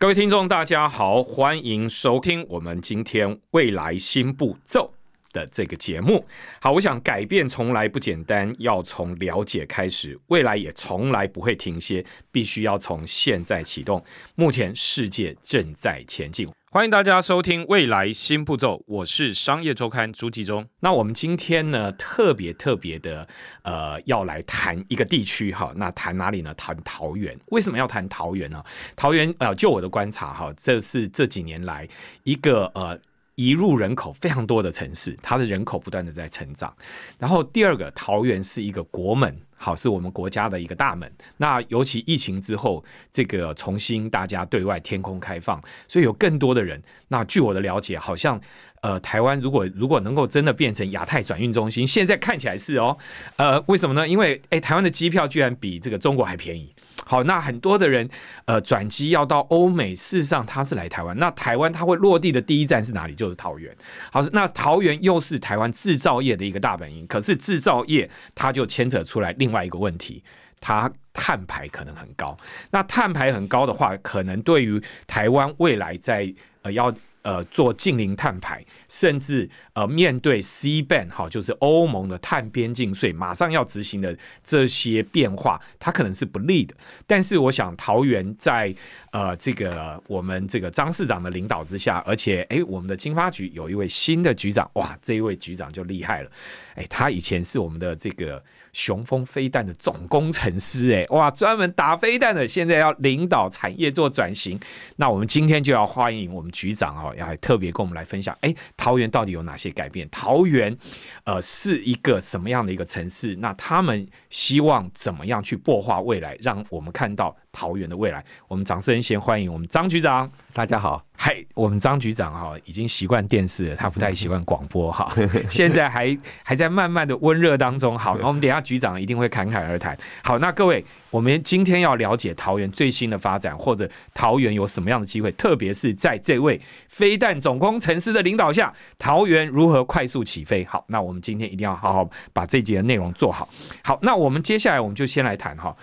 各位听众，大家好，欢迎收听我们今天未来新步骤。的这个节目。好，我想改变从来不简单，要从了解开始，未来也从来不会停歇，必须要从现在启动。目前世界正在前进。欢迎大家收听《未来新步骤》，我是商业周刊朱继忠。那我们今天呢，特别特别的，呃，要来谈一个地区哈。那谈哪里呢？谈桃园。为什么要谈桃园呢？桃园呃，就我的观察哈，这是这几年来一个呃移入人口非常多的城市，它的人口不断的在成长。然后第二个，桃园是一个国门。好，是我们国家的一个大门。那尤其疫情之后，这个重新大家对外天空开放，所以有更多的人。那据我的了解，好像呃，台湾如果如果能够真的变成亚太转运中心，现在看起来是哦。呃，为什么呢？因为诶，台湾的机票居然比这个中国还便宜。好，那很多的人呃转机要到欧美，事实上他是来台湾。那台湾他会落地的第一站是哪里？就是桃园。好，那桃园又是台湾制造业的一个大本营。可是制造业它就牵扯出来另外一个问题，它碳排可能很高。那碳排很高的话，可能对于台湾未来在呃要。呃，做近零碳排，甚至呃，面对 C ban 哈，就是欧盟的碳边境税马上要执行的这些变化，它可能是不利的。但是，我想桃园在呃这个我们这个张市长的领导之下，而且哎，我们的经发局有一位新的局长，哇，这一位局长就厉害了，哎，他以前是我们的这个。雄风飞弹的总工程师，哎，哇，专门打飞弹的，现在要领导产业做转型。那我们今天就要欢迎我们局长哦，要特别跟我们来分享，哎，桃园到底有哪些改变？桃园，呃，是一个什么样的一个城市？那他们希望怎么样去破化未来，让我们看到？桃园的未来，我们掌声先欢迎我们张局长。大家好，嗨，我们张局长哈已经习惯电视了，他不太习惯广播哈，现在还还在慢慢的温热当中。好，那我们等下局长一定会侃侃而谈。好，那各位，我们今天要了解桃园最新的发展，或者桃园有什么样的机会，特别是在这位飞弹总工程师的领导下，桃园如何快速起飞？好，那我们今天一定要好好把这节的内容做好。好，那我们接下来我们就先来谈哈。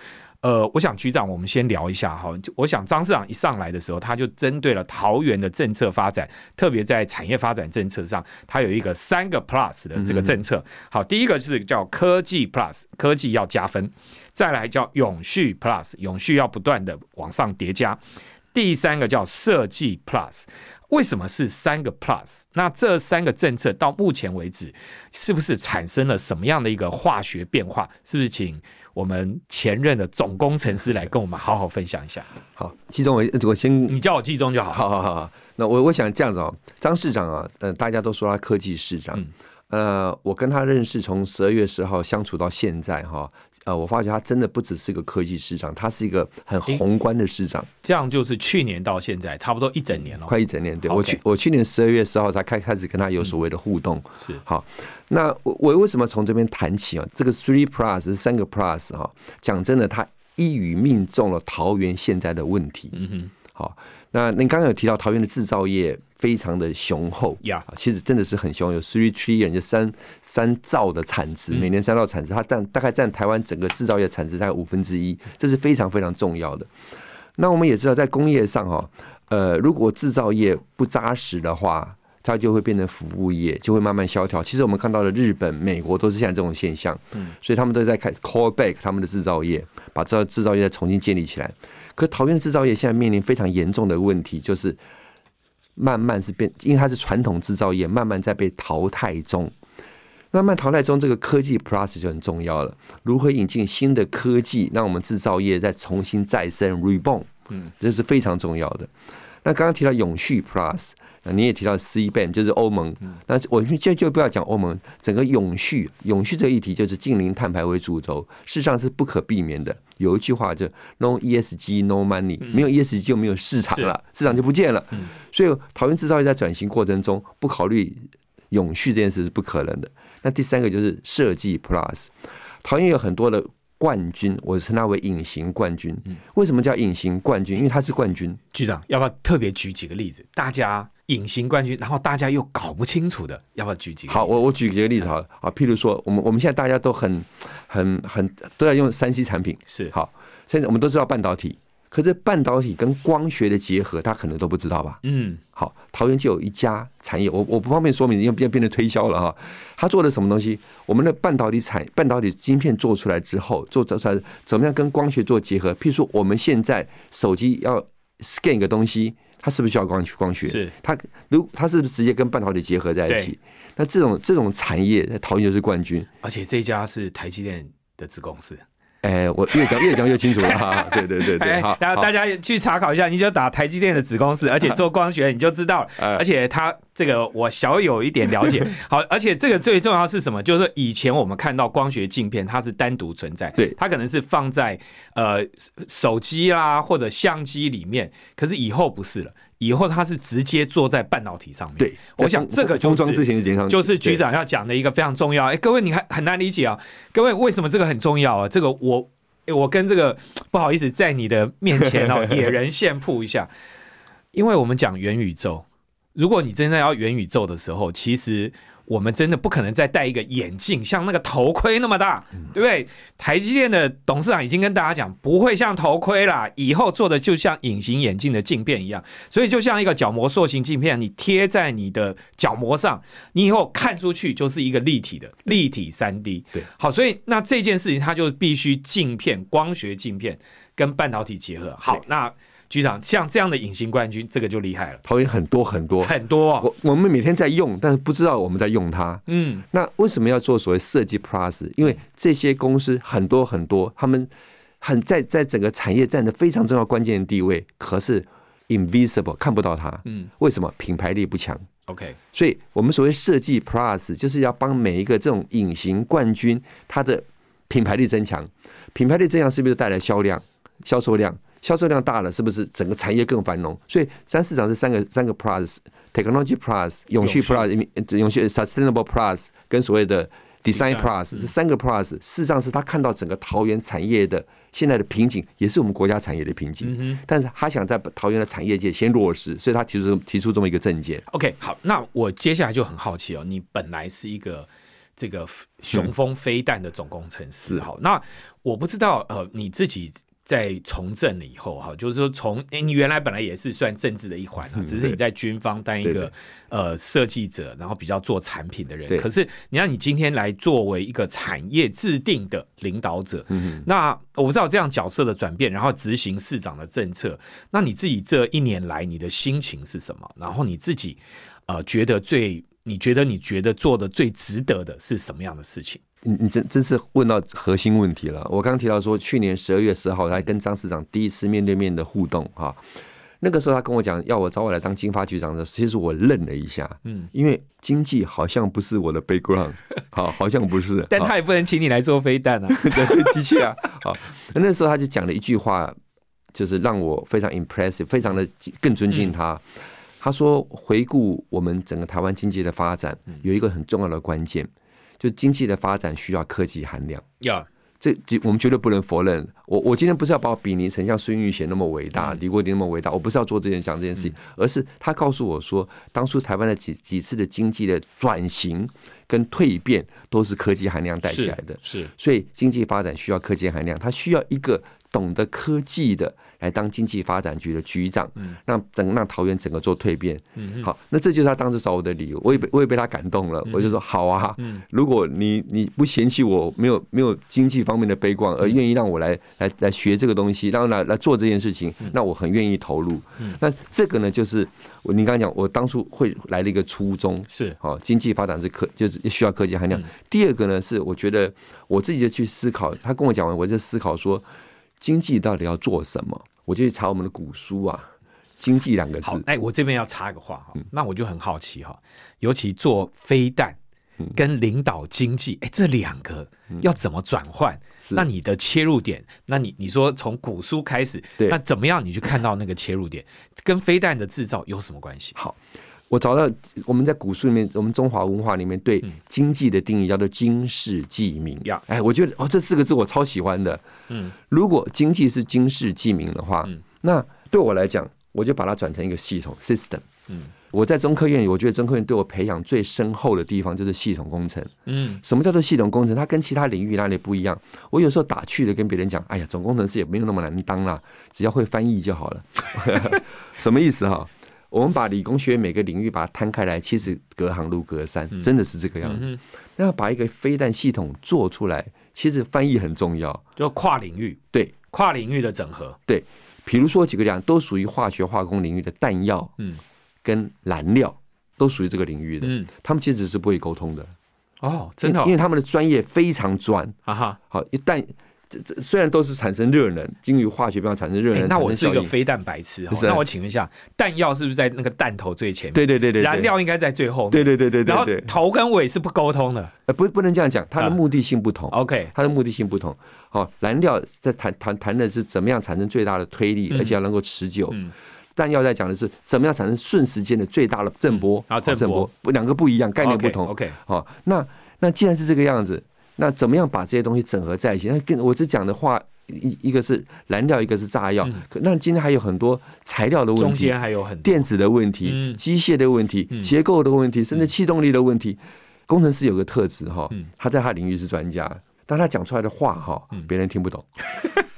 呃，我想局长，我们先聊一下哈。就我想张市长一上来的时候，他就针对了桃园的政策发展，特别在产业发展政策上，他有一个三个 plus 的这个政策。好，第一个是叫科技 plus，科技要加分；再来叫永续 plus，永续要不断的往上叠加；第三个叫设计 plus。为什么是三个 plus？那这三个政策到目前为止，是不是产生了什么样的一个化学变化？是不是请？我们前任的总工程师来跟我们好好分享一下。好，季中我我先你叫我季中就好。好好好好，那我我想这样子哦，张市长啊，呃，大家都说他科技市长，呃，我跟他认识从十二月十号相处到现在哈。呃，我发觉他真的不只是一个科技市长，他是一个很宏观的市长。这样就是去年到现在差不多一整年了，快一整年。对我去，我去年十二月十号才开开始跟他有所谓的互动。是好，那我我为什么从这边谈起啊？这个 Three Plus 是三个 Plus 哈，讲真的，他一语命中了桃园现在的问题。嗯哼，好，那您刚刚有提到桃园的制造业。非常的雄厚呀，其实真的是很雄，有 three trillion 就三三兆的产值，每年三兆产值，它占大概占台湾整个制造业产值大概五分之一，这是非常非常重要的。那我们也知道，在工业上哈，呃，如果制造业不扎实的话，它就会变成服务业，就会慢慢萧条。其实我们看到的日本、美国都是现在这种现象，嗯，所以他们都在开 call back 他们的制造业，把制制造业再重新建立起来。可桃园制造业现在面临非常严重的问题，就是。慢慢是变，因为它是传统制造业，慢慢在被淘汰中。慢慢淘汰中，这个科技 plus 就很重要了。如何引进新的科技，让我们制造业再重新再生 reborn？嗯，这是非常重要的。那刚刚提到永续 Plus，那你也提到 C band，就是欧盟。那我们就就不要讲欧盟，整个永续永续这个议题就是近零碳排为主轴，事实上是不可避免的。有一句话就 No ESG No Money，没有 ESG 就没有市场了，市场就不见了。所以桃园制造业在转型过程中不考虑永续这件事是不可能的。那第三个就是设计 Plus，桃园有很多的。冠军，我称它为隐形冠军。为什么叫隐形冠军？因为它是冠军。局长，要不要特别举几个例子？大家隐形冠军，然后大家又搞不清楚的，要不要举几个？好，我我举几个例子好好，譬如说，我们我们现在大家都很很很都在用三 C 产品，是好。现在我们都知道半导体。可是半导体跟光学的结合，大家可能都不知道吧？嗯，好，桃园就有一家产业，我我不方便说明，因为变变成推销了哈。他做的什么东西？我们的半导体产半导体晶片做出来之后，做出来怎么样跟光学做结合？譬如说，我们现在手机要 scan 一个东西，它是不是需要光光学？是它如它是不是直接跟半导体结合在一起？那这种这种产业在桃园就是冠军，而且这家是台积电的子公司。哎，我越讲越讲越清楚了 哈，对对对对，好，然后大家去查考一下，你就打台积电的子公司，而且做光学你就知道了，而且它这个我小有一点了解，好，而且这个最重要是什么？就是以前我们看到光学镜片它是单独存在，对，它可能是放在呃手机啦或者相机里面，可是以后不是了。以后它是直接坐在半导体上面。对，我想这个就是就是局长要讲的一个非常重要。哎，各位你还很难理解啊？各位为什么这个很重要啊？这个我我跟这个不好意思在你的面前哦，野人献曝一下，因为我们讲元宇宙，如果你真的要元宇宙的时候，其实。我们真的不可能再戴一个眼镜，像那个头盔那么大，对不对？台积电的董事长已经跟大家讲，不会像头盔啦，以后做的就像隐形眼镜的镜片一样，所以就像一个角膜塑形镜片，你贴在你的角膜上，你以后看出去就是一个立体的立体三 D。对，好，所以那这件事情它就必须镜片光学镜片跟半导体结合。好，那。局长，像这样的隐形冠军，这个就厉害了。投影很多很多很多，我我们每天在用，但是不知道我们在用它。嗯，那为什么要做所谓设计 Plus？因为这些公司很多很多，他们很在在整个产业占着非常重要关键的地位，可是 invisible 看不到它。嗯，为什么品牌力不强？OK，所以我们所谓设计 Plus 就是要帮每一个这种隐形冠军，它的品牌力增强。品牌力增强是不是带来销量、销售量？销售量大了，是不是整个产业更繁荣？所以三市场是三个三个 plus，technology plus，永续 plus，永续 sustainable plus，跟所谓的 design plus，这三个 plus，事实上是他看到整个桃园产业的现在的瓶颈，也是我们国家产业的瓶颈。但是他想在桃园的产业界先落实，所以他提出提出这么一个政见。OK，好，那我接下来就很好奇哦，你本来是一个这个雄风飞弹的总工程师，好，那我不知道呃你自己。在从政了以后，哈，就是说从你原来本来也是算政治的一环啊，只是你在军方当一个呃设计者，然后比较做产品的人。可是你让，你今天来作为一个产业制定的领导者，那我不知道这样角色的转变，然后执行市长的政策，那你自己这一年来你的心情是什么？然后你自己呃觉得最你觉得你觉得做的最值得的是什么样的事情？你你真真是问到核心问题了。我刚提到说，去年十二月十号，他跟张市长第一次面对面的互动，哈，那个时候他跟我讲要我找我来当经发局长的，其实我愣了一下，嗯，因为经济好像不是我的 background，好，好像不是，但他也不能请你来做飞弹啊，对，机器啊，好，那时候他就讲了一句话，就是让我非常 impressive，非常的更尊敬他。他说，回顾我们整个台湾经济的发展，有一个很重要的关键。就经济的发展需要科技含量，要这我们绝对不能否认。我我今天不是要把我比拟成像孙玉贤那么伟大，李国鼎那么伟大，我不是要做这件讲这件事情，而是他告诉我说，当初台湾的几几次的经济的转型跟蜕变，都是科技含量带起来的。是，所以经济发展需要科技含量，它需要一个懂得科技的。来当经济发展局的局长，让整让桃园整个做蜕变。好，那这就是他当时找我的理由。我也被我也被他感动了，我就说好啊。如果你你不嫌弃我没有没有经济方面的悲观，而愿意让我来来来学这个东西，然后来来做这件事情，那我很愿意投入。那这个呢，就是我你刚刚讲，我当初会来了一个初衷是好，经济发展是科就是需要科技含量。第二个呢，是我觉得我自己就去思考，他跟我讲完，我就思考说。经济到底要做什么？我就去查我们的古书啊，“经济”两个字。哎，我这边要插一个话哈，那我就很好奇哈，尤其做飞弹跟领导经济，哎，这两个要怎么转换？那你的切入点，那你你说从古书开始，那怎么样你去看到那个切入点，跟飞弹的制造有什么关系？好。我找到我们在古书里面，我们中华文化里面对经济的定义叫做“经世济民”。呀哎，我觉得哦，这四个字我超喜欢的。嗯，如果经济是经世济民的话，那对我来讲，我就把它转成一个系统 （system）。嗯，我在中科院，我觉得中科院对我培养最深厚的地方就是系统工程。嗯，什么叫做系统工程？它跟其他领域哪里不一样？我有时候打趣的跟别人讲：“哎呀，总工程师也没有那么难当啦，只要会翻译就好了。”什么意思哈？我们把理工学院每个领域把它摊开来，其实隔行如隔山，真的是这个样子。那把一个飞弹系统做出来，其实翻译很重要，就跨领域，对，跨领域的整合，对。比如说几个量都属于化学化工领域的弹药，嗯，跟燃料都属于这个领域的，嗯，他们其实是不会沟通的。哦，真的，因为他们的专业非常专，啊哈。好，一旦这这虽然都是产生热能，基于化学变化产生热能。那我是一个非蛋白痴，那我请问一下，弹药是不是在那个弹头最前面？对对对对，燃料应该在最后。对对对对对，然后头跟尾是不沟通的。呃，不不能这样讲，它的目的性不同。OK，它的目的性不同。好，燃料在谈谈谈的是怎么样产生最大的推力，而且要能够持久。弹药在讲的是怎么样产生瞬时间的最大的震波。啊，震波，两个不一样，概念不同。OK，好，那那既然是这个样子，那怎么样把这些东西整合在一起？那跟我只讲的话。一一个是燃料，一个是炸药。那今天还有很多材料的问题，中间还有很多电子的问题、机械的问题、结构的问题，甚至气动力的问题。工程师有个特质哈，他在他领域是专家，但他讲出来的话哈，别人听不懂。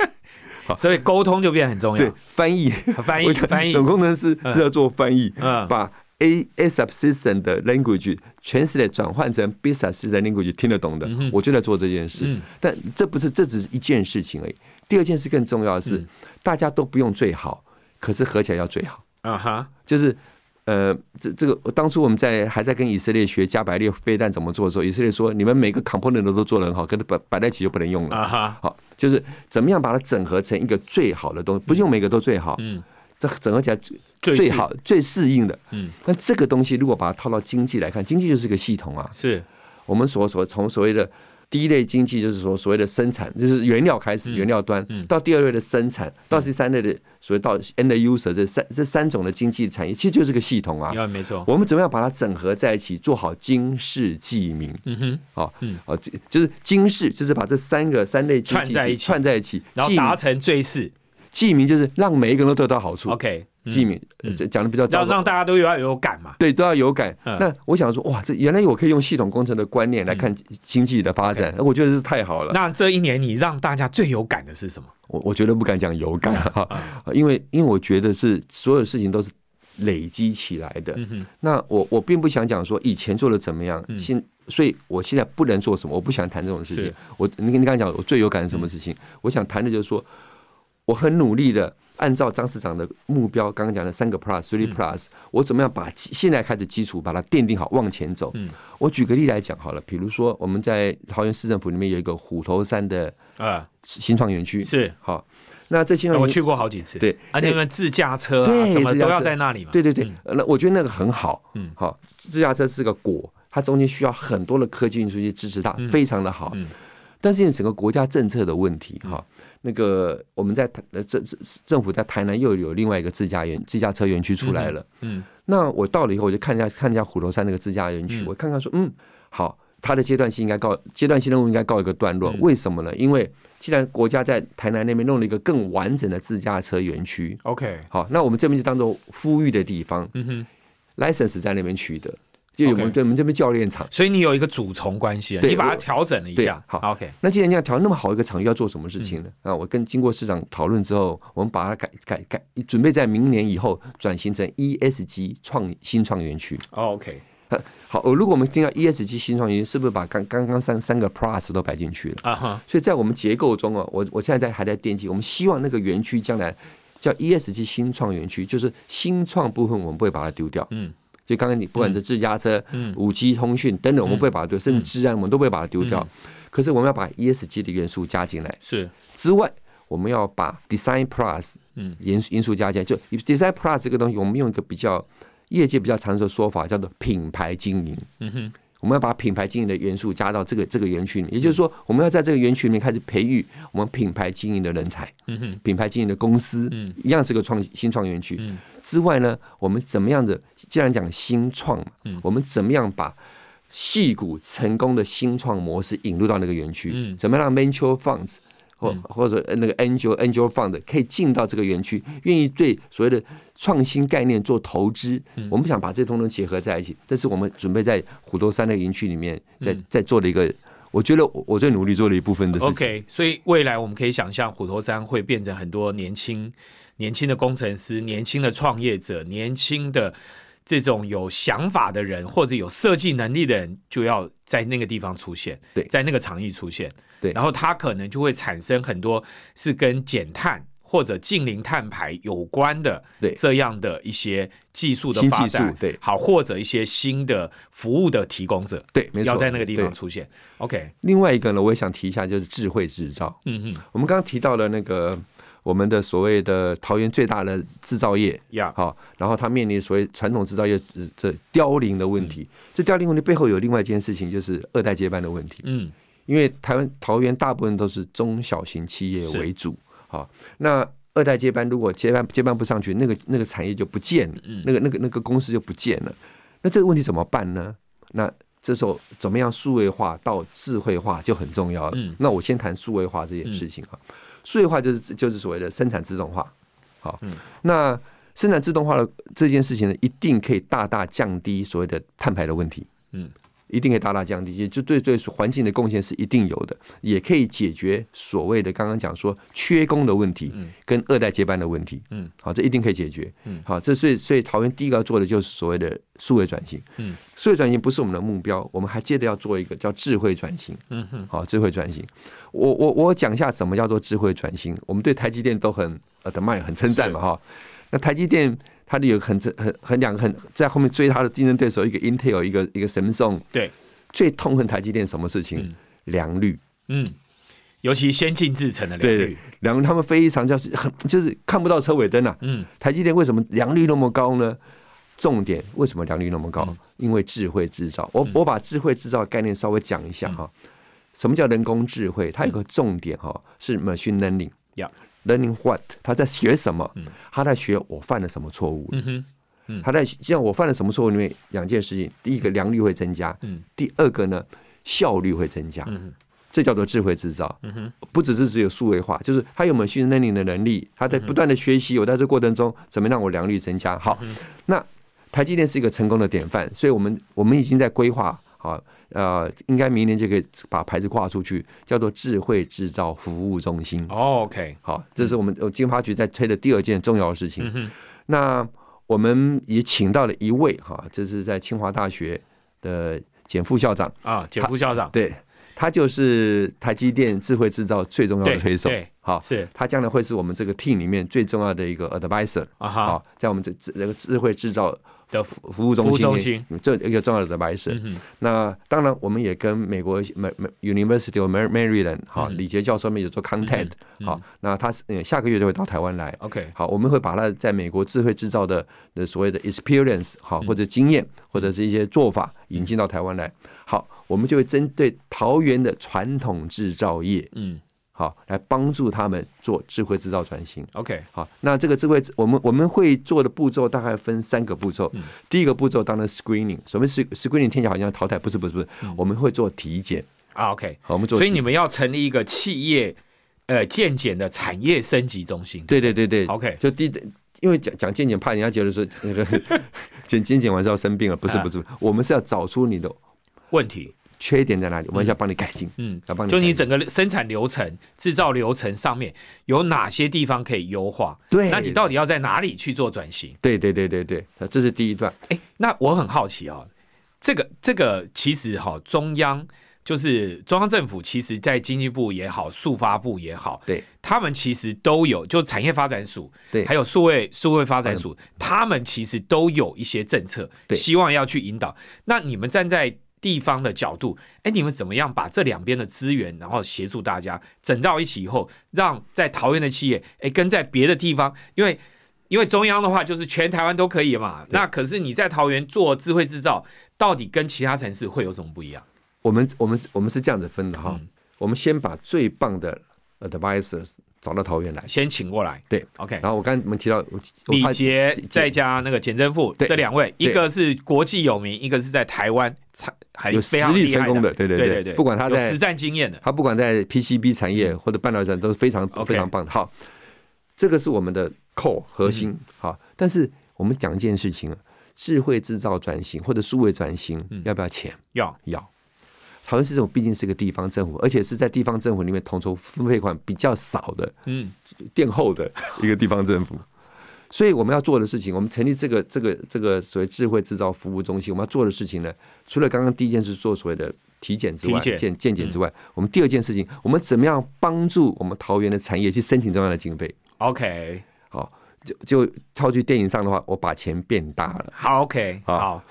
所以沟通就变得很重要。对，翻译，翻译，翻译。总工程师是要做翻译，把。A S assistant 的 language translate 转换成 business 的 language 听得懂的，我就在做这件事。但这不是，这只是一件事情而已。第二件事更重要的是，大家都不用最好，可是合起来要最好。啊哈，就是呃，这这个当初我们在还在跟以色列学加百列飞弹怎么做的时候，以色列说你们每个 component 都做得很好，可是摆摆在一起就不能用了。啊哈，好，就是怎么样把它整合成一个最好的东西，不用每个都最好。嗯。这整合起来最最好、最适应的，嗯，那这个东西如果把它套到经济来看，经济就是个系统啊。是我们所所从所谓的第一类经济，就是说所谓的生产，就是原料开始，原料端，到第二类的生产，到第三类的所谓到 end user 这三这三种的经济产业，其实就是个系统啊。没错。我们怎么样把它整合在一起，做好经世济民？嗯哼，哦，嗯，好，就是经世，就是把这三个三类串在一起，串在一起，然后达成最世。济民就是让每一个人都得到好处。OK，讲的比较，早让大家都要有感嘛。对，都要有感。那我想说，哇，这原来我可以用系统工程的观念来看经济的发展，我觉得是太好了。那这一年你让大家最有感的是什么？我我觉得不敢讲有感哈，因为因为我觉得是所有事情都是累积起来的。那我我并不想讲说以前做的怎么样，现所以我现在不能做什么，我不想谈这种事情。我你你刚才讲我最有感是什么事情？我想谈的就是说。我很努力的按照张市长的目标，刚刚讲的三个 plus three plus，我怎么样把现在开始基础把它奠定好，往前走。我举个例来讲好了，比如说我们在桃园市政府里面有一个虎头山的啊。新创园区，是。好。那这新创我去过好几次，对，而且们自驾车啊什么都要在那里嘛。对对对，那我觉得那个很好，嗯，好，自驾车是个果，它中间需要很多的科技运输去支持它，非常的好。但是因为整个国家政策的问题，哈。那个我们在台呃政政政府在台南又有另外一个自驾园自驾车园区出来了，嗯，那我到了以后我就看一下看一下虎头山那个自驾园区，我看看说嗯好，它的阶段性应该告阶段性任务应该告一个段落，为什么呢？因为既然国家在台南那边弄了一个更完整的自驾车园区，OK，好，那我们这边就当做呼吁的地方，嗯哼，license 在那边取得。就我们我们这边教练场，所以你有一个主从关系，你把它调整了一下。好，OK。那既然你要调那么好一个场域，要做什么事情呢？啊，我跟经过市长讨论之后，我们把它改改改，准备在明年以后转型成 ESG 创新创园区。OK。好，如果我们听到 ESG 新创园区，是不是把刚刚刚三三个 Plus 都摆进去了？啊哈。所以在我们结构中啊，我我现在在还在惦记，我们希望那个园区将来叫 ESG 新创园区，就是新创部分我们不会把它丢掉。嗯。就刚刚你不管是自驾车、五 G 通讯等等，我们不会把它丢，甚至治安我们都不会把它丢掉。可是我们要把 ESG 的元素加进来。是之外，我们要把 design plus 嗯。因因素加进来，就 design plus 这个东西，我们用一个比较业界比较常说的说法，叫做品牌经营。嗯哼，我们要把品牌经营的元素加到这个这个园区里，也就是说，我们要在这个园区里面开始培育我们品牌经营的人才。嗯哼，品牌经营的公司，嗯，一样是个创新创园区。嗯，之外呢，我们怎么样的？既然讲新创嘛，嗯，我们怎么样把戏股成功的新创模式引入到那个园区？嗯，怎么让 venture funds 或或者那个 angel angel fund 可以进到这个园区，愿意对所谓的创新概念做投资？我们想把这通通结合在一起，这是我们准备在虎头山的园区里面在在做的一个，我觉得我最努力做的一部分的事情。OK，所以未来我们可以想象，虎头山会变成很多年轻年轻的工程师、年轻的创业者、年轻的。这种有想法的人或者有设计能力的人，就要在那个地方出现，对，在那个场域出现，对，然后他可能就会产生很多是跟减碳或者近零碳排有关的，对，这样的一些技术的发展，对，好，或者一些新的服务的提供者，对，没错，要在那个地方出现。OK，另外一个呢，我也想提一下，就是智慧制造。嗯嗯，我们刚刚提到了那个。我们的所谓的桃园最大的制造业，呀，好，然后它面临所谓传统制造业这凋零的问题。这凋零问题背后有另外一件事情，就是二代接班的问题。嗯，因为台湾桃园大部分都是中小型企业为主，好，那二代接班如果接班接班不上去，那个那个产业就不见了，那个那个那个公司就不见了。那这个问题怎么办呢？那这时候怎么样数位化到智慧化就很重要了。那我先谈数位化这件事情啊。数位化就是就是所谓的生产自动化，好，那生产自动化的这件事情呢，一定可以大大降低所谓的碳排的问题，嗯。一定可以大大降低，也就对对环境的贡献是一定有的，也可以解决所谓的刚刚讲说缺工的问题，跟二代接班的问题，嗯，好，这一定可以解决，嗯，好，这所以所以桃园第一个要做的就是所谓的数位转型，嗯，数位转型不是我们的目标，我们还接着要做一个叫智慧转型，嗯哼，好，智慧转型，我我我讲一下什么叫做智慧转型，我们对台积电都很呃的卖很称赞嘛哈，那台积电。它的有很很很两个很在后面追它的竞争对手，一个 Intel，一个一个 Samsung。对，最痛恨台积电什么事情？良率。嗯，尤其先进制程的良率，良他们非常就是很就是看不到车尾灯啊。嗯，台积电为什么良率那么高呢？重点为什么良率那么高？因为智慧制造。我我把智慧制造概念稍微讲一下哈。什么叫人工智慧？它有个重点哈，是 machine learning。Learning what？他在学什么？他在学我犯了什么错误？他在像我犯了什么错误？里面两件事情：第一个良率会增加，第二个呢效率会增加。这叫做智慧制造。不只是只有数位化，就是他有没有训练的能力？他在不断的学习。我在这过程中怎么让我良率增加？好，那台积电是一个成功的典范，所以我们我们已经在规划。好，呃，应该明年就可以把牌子挂出去，叫做智慧制造服务中心。OK，好，这是我们金发局在推的第二件重要的事情。那我们也请到了一位哈，这是在清华大学的简副校长啊，简副校长，对他就是台积电智慧制造最重要的推手。好，是他将来会是我们这个 team 里面最重要的一个 advisor 啊，好，在我们这这个智慧制造。的服务中心，这一个重要的白色。那当然，我们也跟美国美美 University of Maryland 好李杰教授们有做 contact 好，那他是下个月就会到台湾来。OK，好，我们会把他在美国智慧制造的的所谓的 experience 好或者经验或者是一些做法引进到台湾来。好，我们就会针对桃园的传统制造业，嗯。好，来帮助他们做智慧制造转型。OK，好，那这个智慧，我们我们会做的步骤大概分三个步骤。第一个步骤当然 screening，什么是 screening？听起来好像淘汰，不是不是不是，我们会做体检。啊，OK，好，我们做。所以你们要成立一个企业呃健检的产业升级中心。对对对对，OK，就第，因为讲讲健检，怕人家觉得说那个检检检完是要生病了，不是不是，我们是要找出你的问题。缺点在哪里？我们要帮你改进。嗯，要帮你。就你整个生产流程、制造流程上面有哪些地方可以优化？对，那你到底要在哪里去做转型？对对对对对，这是第一段。哎，那我很好奇啊，这个这个其实哈，中央就是中央政府，其实在经济部也好，数发部也好，对，他们其实都有，就产业发展署，对，还有数位数位发展署，他们其实都有一些政策，希望要去引导。那你们站在地方的角度，哎，你们怎么样把这两边的资源，然后协助大家整到一起以后，让在桃园的企业，哎，跟在别的地方，因为因为中央的话就是全台湾都可以嘛，那可是你在桃园做智慧制造，到底跟其他城市会有什么不一样？我们我们我们是这样子分的哈，我们先把最棒的 advisors 找到桃园来，先请过来。对，OK。然后我刚才我们提到李杰再加那个简正富这两位，一个是国际有名，一个是在台湾还有实力成功的，对对对对。不管他在实战经验的，他不管在 PCB 产业或者半导体都是非常非常棒的。好，这个是我们的 core 核心。好，但是我们讲一件事情啊，智慧制造转型或者数位转型要不要钱？要要。桃园市政府毕竟是一个地方政府，而且是在地方政府里面统筹分配款比较少的，嗯，垫后的一个地方政府。所以我们要做的事情，我们成立这个这个这个所谓智慧制造服务中心，我们要做的事情呢，除了刚刚第一件事做所谓的体检之外，健健检之外，我们第二件事情，我们怎么样帮助我们桃园的产业去申请中央的经费？OK，好，就就套句电影上的话，我把钱变大了。好，OK，好。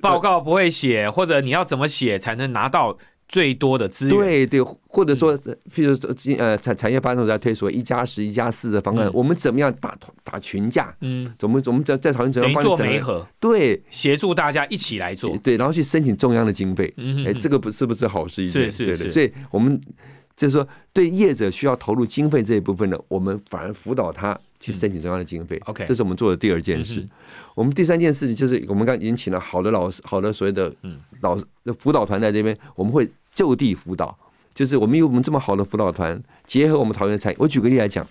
报告不会写，或者你要怎么写才能拿到最多的资源？对对，或者说，譬如说，呃，产产业发展在推所谓一加十、一加四的方案，我们怎么样打打群架？嗯，怎么怎么在在讨论怎么做媒合？对，协助大家一起来做。对，然后去申请中央的经费。嗯，哎，这个不是不是好事一件？是是是。所以我们就是说，对业者需要投入经费这一部分呢，我们反而辅导他。去申请中央的经费，OK，这是我们做的第二件事。我们第三件事情就是，我们刚已经请了好的老师，好的所谓的老辅导团在这边，我们会就地辅导。就是我们有我们这么好的辅导团，结合我们桃园产业。我举个例来讲，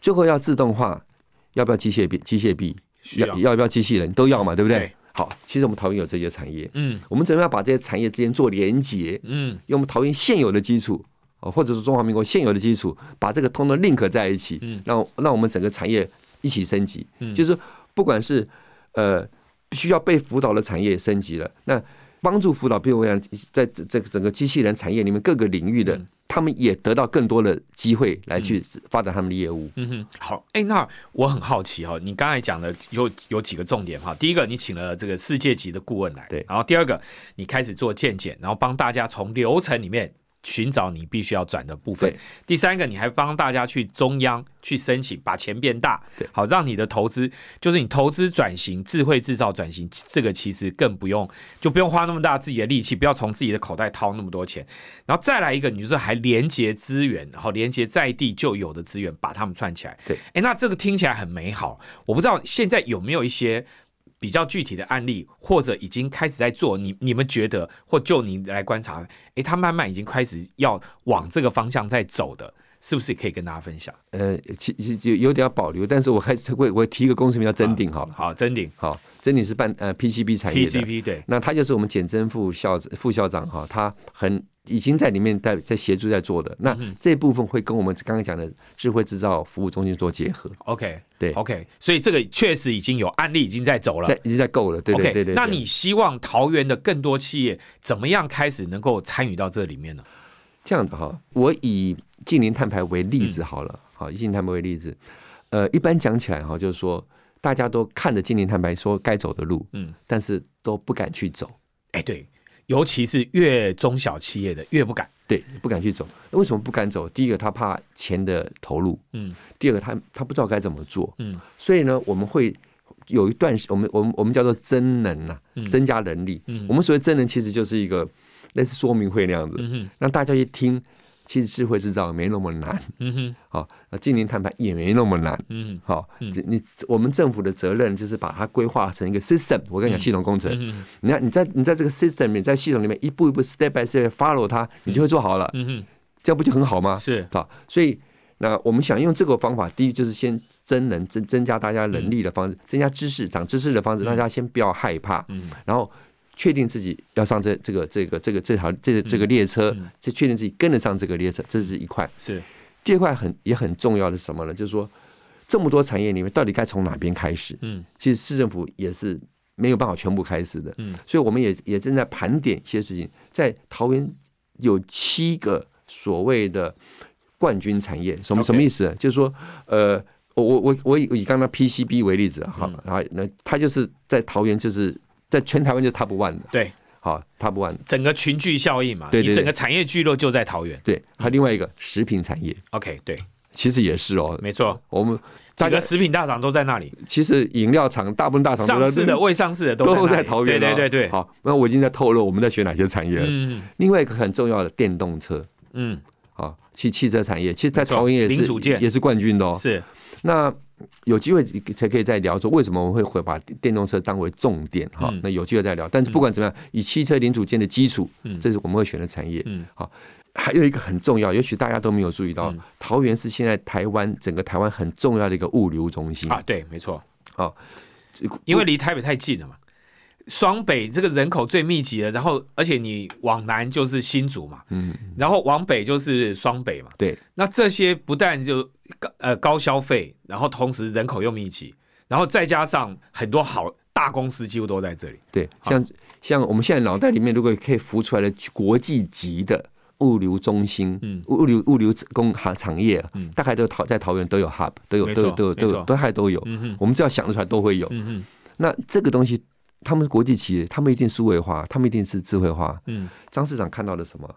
最后要自动化，要不要机械臂？机械臂要要不要机器人？都要嘛，对不对？好，其实我们桃园有这些产业，嗯，我们怎么样把这些产业之间做连接？嗯，用我们桃园现有的基础。或者是中华民国现有的基础，把这个通通 link 在一起，让让我们整个产业一起升级。就是不管是呃需要被辅导的产业升级了，那帮助辅导，比如讲在这整个机器人产业里面各个领域的，他们也得到更多的机会来去发展他们的业务。嗯哼，好，哎，那我很好奇哈，你刚才讲的有有几个重点哈。第一个，你请了这个世界级的顾问来，对。然后第二个，你开始做鉴检，然后帮大家从流程里面。寻找你必须要转的部分。第三个，你还帮大家去中央去申请，把钱变大，好让你的投资，就是你投资转型、智慧制造转型，这个其实更不用，就不用花那么大自己的力气，不要从自己的口袋掏那么多钱。然后再来一个，你就是还连接资源，然后连接在地就有的资源，把它们串起来。对，哎，那这个听起来很美好。我不知道现在有没有一些。比较具体的案例，或者已经开始在做，你你们觉得，或就你来观察，哎，他慢慢已经开始要往这个方向在走的，是不是可以跟大家分享？呃，其实就有点要保留，但是我还是会我提一个公司名叫真鼎，好。了，好，真鼎，好，真鼎是办呃 PCB 产业的，PCB 对，那他就是我们简真副校副校长哈，他很。已经在里面在在协助在做的，那这部分会跟我们刚刚讲的智慧制造服务中心做结合。OK，对，OK，所以这个确实已经有案例已经在走了，在已经在够了。对对对对。那你希望桃园的更多企业怎么样开始能够参与到这里面呢？这样的哈，我以近邻碳排为例子好了，好以近邻碳排为例子，呃，一般讲起来哈，就是说大家都看着金陵坦白说该走的路，嗯，但是都不敢去走。哎，对。尤其是越中小企业的越不敢，对，不敢去走。为什么不敢走？第一个，他怕钱的投入，嗯；第二个，他他不知道该怎么做，嗯。所以呢，我们会有一段，我们我们我们叫做增能呐，增加能力。嗯，我们所谓增能，其实就是一个类似说明会那样子，让大家一听。其实智慧制造没那么难，嗯哼，好，那近邻碳排也没那么难，嗯，好，你我们政府的责任就是把它规划成一个 system。我跟你讲，系统工程，嗯你看你在你在这个 system 里面，在系统里面一步一步 step by step follow 它，你就会做好了，嗯哼，这样不就很好吗？是，好，所以那我们想用这个方法，第一就是先增能增增加大家能力的方式，增加知识长知识的方式，让大家先不要害怕，嗯，然后。确定自己要上这这个这个这个这条这个这个列车，就确定自己跟得上这个列车，这是一块。是第二块很也很重要的是什么呢？就是说这么多产业里面，到底该从哪边开始？嗯，其实市政府也是没有办法全部开始的。嗯，所以我们也也正在盘点一些事情。在桃园有七个所谓的冠军产业，什么什么意思？就是说，呃，我我我我以以刚刚 PCB 为例子，哈，然后那他就是在桃园就是。在全台湾就 top one 的，对，好，Top One，整个群聚效应嘛，对对对你整个产业聚落就在桃园。对，还有另外一个食品产业，OK，对，其实也是哦。没错，我们几大家个食品大厂都在那里，其实饮料厂大部分大厂上市的、未上市的都都在那里。在桃园、哦。对对对对，好，那我已经在透露我们在选哪些产业了。嗯。另外一个很重要的电动车。嗯，好，汽汽车产业，其实在桃园也是也是冠军的哦。是。那有机会才可以再聊说为什么我们会会把电动车当为重点哈、嗯那有机会再聊。但是不管怎么样，以汽车零组件的基础，嗯这是我们会选的产业。嗯好，还有一个很重要，也许大家都没有注意到，嗯桃园是现在台湾整个台湾很重要的一个物流中心啊，对，没错，好因为离台北太近了嘛。双北这个人口最密集的，然后而且你往南就是新竹嘛，嗯，然后往北就是双北嘛，对那这些不但就高呃高消费，然后同时人口又密集，然后再加上很多好大公司几乎都在这里。对，像像我们现在脑袋里面如果可以浮出来的国际级的物流中心，嗯物流物流工行产业啊，嗯大概都桃在桃园都有 hub，都有都有都有都有都还都有，嗯哼，我们只要想得出来都会有。嗯哼，那这个东西，他们是国际企业，他们一定数位化，他们一定是智慧化。嗯张市长看到了什么？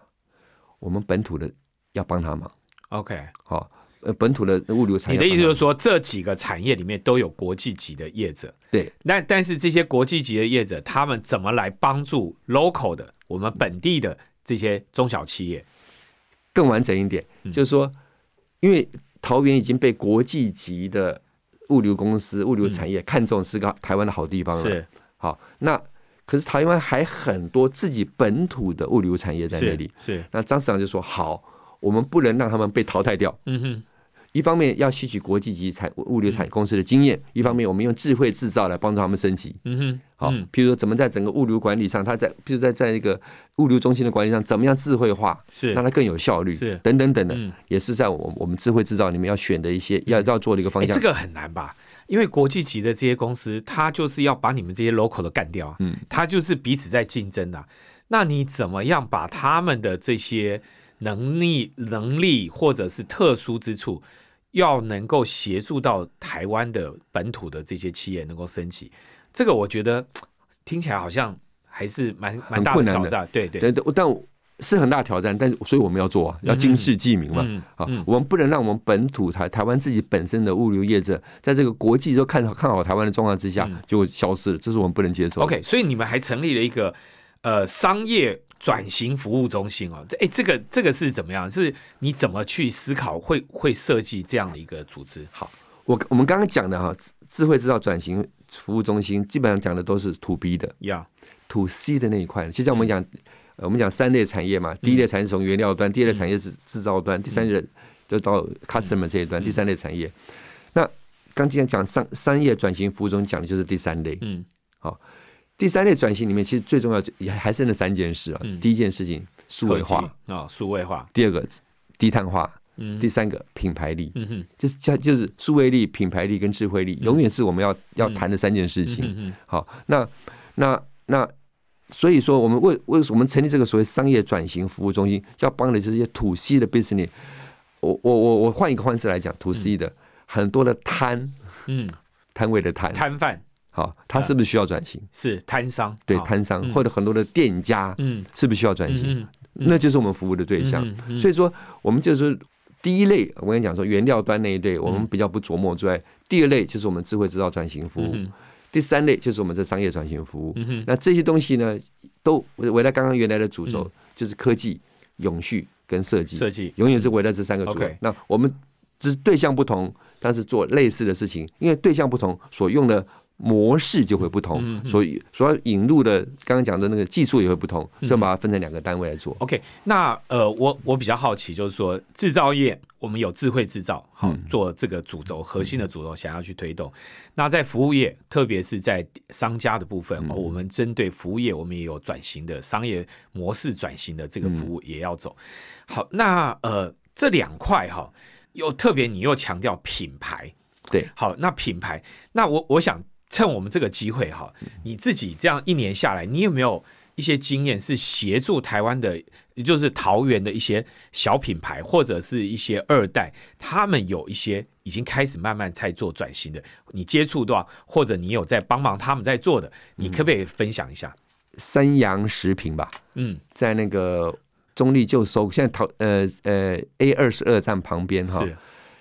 我们本土的要帮他忙，，OK。好、呃，本土的物流产业你。的意思就是说，这几个产业里面都有国际级的业者，对那但是这些国际级的业者，他们怎么来帮助 local 的我们本地的这些中小企业？更完整一点，嗯就是说，因为桃园已经被国际级的物流公司、物流产业看中，是个台湾的好地方了。是好，那可是台湾还很多自己本土的物流产业在那是里。是，那张市长就说：好，我们不能让他们被淘汰掉。嗯哼，一方面要吸取国际级产物流产公司的经验，一方面我们用智慧制造来帮助他们升级。嗯哼，好，嗯譬如说怎么在整个物流管理上，它在譬如在在一个物流中心的管理上，怎么样智慧化，是让它更有效率，是等等等等，嗯也是在我我们智慧制造里面要选的一些要要做的一个方哎，向。这个很难吧？因为国际级的这些公司，它就是要把你们这些 local 的干掉啊，嗯，它就是彼此在竞争啊。那你怎么样把他们的这些能力、能力或者是特殊之处，要能够协助到台湾的本土的这些企业能够升级？这个我觉得听起来好像还是蛮蛮大的困难的挑战。对对，对，但是很大挑战，但是所以我们要做啊，要经世济民嘛。嗯啊嗯，我们不能让我们本土台台湾自己本身的物流业者，在这个国际都看好看好台湾的状况之下嗯，就消失了，这是我们不能接受的。OK，所以你们还成立了一个呃商业转型服务中心哦。这哎，这个这个是怎么样？是你怎么去思考会会设计这样的一个组织？好，我我们刚刚讲的哈，智智慧制造转型服务中心，基本上讲的都是 to B 的呀，，to C 的那一块。就像我们讲，呃我们讲三类产业嗯嘛，第一类产业是从原料端，第二类产业是制造端，第三类就到 customer 这一嗯端，第三类产业。那刚今天讲商商业转型服务中讲的就是第三类。嗯第三类转型里面，其实最重要也还是那三件事啊。嗯第一件事情数位化，啊，数位化，第二个低碳化，嗯第三个品牌力。嗯哼，就是叫就是数位力、品牌力跟智慧力，永远是我们要要谈的三件事情。嗯哼好，那那那，所以说我们为为什么我们成立这个所谓商业转型服务中心，要帮的这些 to C 的 business。我我我我换一个方式来讲，to C 的很多的摊嗯，摊位的摊，摊贩好，他是不是需要转型？是摊商，对摊商嗯或者很多的店家嗯是不是需要转型？嗯那就是我们服务的对象。所以说，我们就是第一类，我跟你讲说，原料端那一类，我们比较不琢磨之外，第二类就是我们智慧制造转型服务，嗯第三类就是我们这商业转型服务。嗯那这些东西呢，都围围在刚刚原来的主轴，嗯就是科技、永续跟设计，设计，永远是围绕这三个主。那我们只是对象不同，但是做类似的事情，因为对象不同，所用的。模式就会不同，嗯嗯。所以所要引入的刚刚讲的那个技术也会不同，嗯。所以把它分成两个单位来做。OK，那呃，我我比较好奇，就是说制造业我们有智慧制造，好、嗯。做这个主轴核心的主轴，想要去推动。那在服务业，特别是在商家的部分，我们针对服务业，我们也有转型的商业模式转型的这个服务也要走。好，那呃这两块哈，又特别你又强调品牌，对，好，那品牌，那我我想趁我们这个机会哈，你自己这样一年下来，你有没有一些经验是协助台湾的，也就是桃园的一些小品牌或者是一些二代，他们有一些已经开始慢慢在做转型的，你接触到或者你有在帮忙他们在做的，你可不可以分享一下？三洋食品吧，嗯，在那个中立就收，现在桃呃呃 A 二十二站旁边哈，是，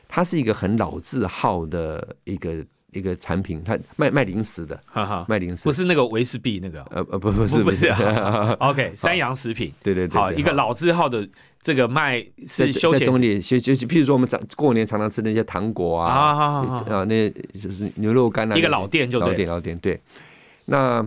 它是一个很老字号的一个一个产品，它卖卖零食的，哈哈，卖零食。不是那个维士币那个呃呃不不是不是啊。OK，三洋食品，对对对，好，一个老字号的这个卖是休闲在中立，就就譬如说我们常过年常常吃那些糖果啊，啊那就是牛肉干啊，一个老店就对老店老店对。那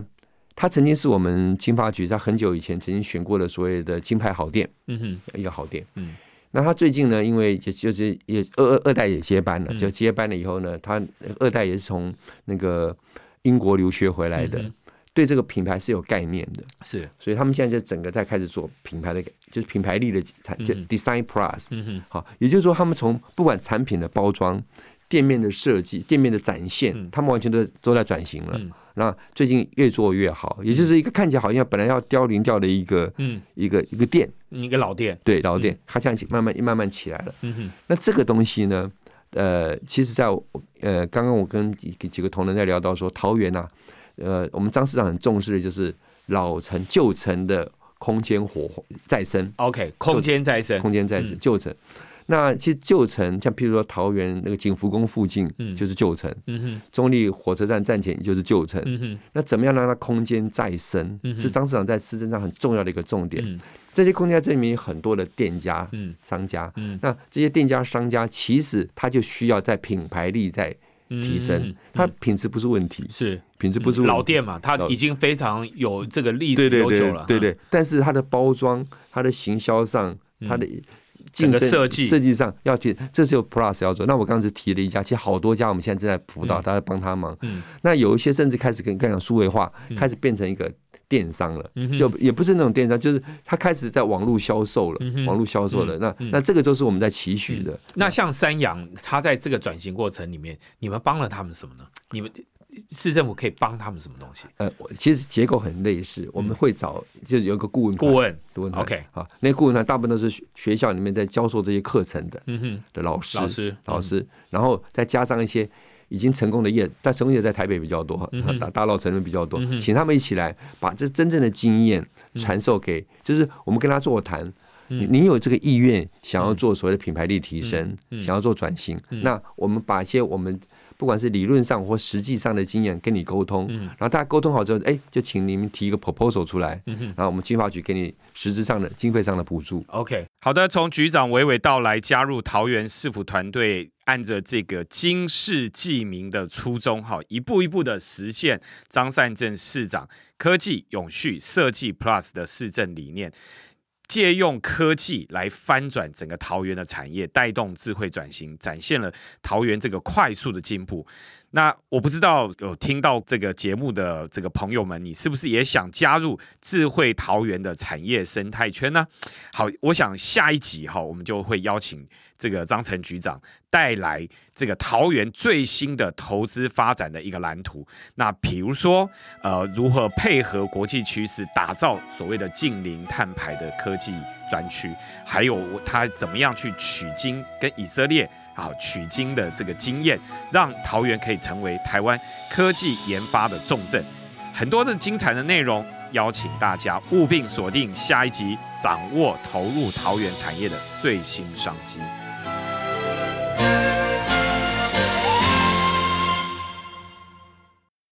它曾经是我们金发局在很久以前曾经选过的所谓的金牌好店，嗯哼，一个好店。嗯，那他最近呢，因为也就是也二二二代也接班了，嗯。就接班了以后呢，他二代也是从那个英国留学回来的，嗯对这个品牌是有概念的，是，所以他们现在就整个在开始做品牌的，就是品牌力的产，就嗯 Design Plus。嗯哼，好，也就是说，他们从不管产品的包装、店面的设计、店面的展现，嗯。他们完全都都在转型了。嗯。那最近越做越好，也就是一个看起来好像本来要凋零掉的一个嗯，一个一个店，一个老店，对老店，它现在慢慢慢慢起来了。嗯哼，那这个东西呢，呃，其实在我呃刚刚我跟几几个同仁在聊到说，桃园呐、呃，我们张市长很重视的就是老城旧城的空间活再生，OK，空间再生，空间再生嗯。旧城。那其实旧城，像譬如说桃园那个景福宫附近嗯。就是旧城，嗯哼，中立火车站站前就是旧城。嗯哼，那怎么样让它空间再生？嗯，是张市长在市政上很重要的一个重点。嗯。这些空间在这里面有很多的店家、嗯。商家，嗯。那这些店家商家其实他就需要在品牌力在嗯，提升嗯，它品质不是问题，是。品质不是老店嘛，它已经非常有这个历史悠久了，对对，但是它的包装、它的行销上、它的竞整个争设计设计上要去，这是有 Plus 要做。那我刚才是提了一家，其实好多家我们现在正在辅导，大家帮他忙。嗯那有一些甚至开始跟跟你讲数位化，嗯开始变成一个电商了。嗯就也不是那种电商，就是他开始在网络销售了，网络销售了。那嗯那这个都是我们在期许的。那像三洋，他在这个转型过程里面，你们帮了他们什么呢？你们市政府可以帮他们什么东西？呃，我其实结构很类似，我们会找就是有一个顾问顾问，顾问 OK 好，那个顾问团大部分都是学学校里面在教授这些课程的嗯哼，的老师，老师，老师，然后再加上一些已经成功的业，但成功业在台北比较多，嗯 大大稻城人比较多嗯，请他们一起来把这真正的经验传授给，就是我们跟他座谈。你有这个意愿，想要做所谓的品牌力提升，想要做转型，嗯。那我们把一些我们不管是理论上或实际上的经验跟你沟通，嗯然后大家沟通好之后，哎，就请你们提一个 proposal 出来。然后我们经发局给你实质上的经费上的补助。OK，好的，从局长娓娓道来加入桃园市府团队，按着这个经世济民的初衷，哈，一步一步的实现张善政市长科技永续设计 Plus 的市政理念。借用科技来翻转整个桃园的产业，带动智慧转型，展现了桃园这个快速的进步。那我不知道有听到这个节目的这个朋友们，你是不是也想加入智慧桃园的产业生态圈呢？好，我想下一集哈，我们就会邀请这个张成局长带来这个桃园最新的投资发展的一个蓝图。那比如说，呃，如何配合国际趋势，打造所谓的近零碳排的科技专区，还有他怎么样去取经跟以色列。啊，取经的这个经验，让桃园可以成为台湾科技研发的重镇。很多的精彩的内容，邀请大家务必锁定下一集，掌握投入桃园产业的最新商机。Thank you.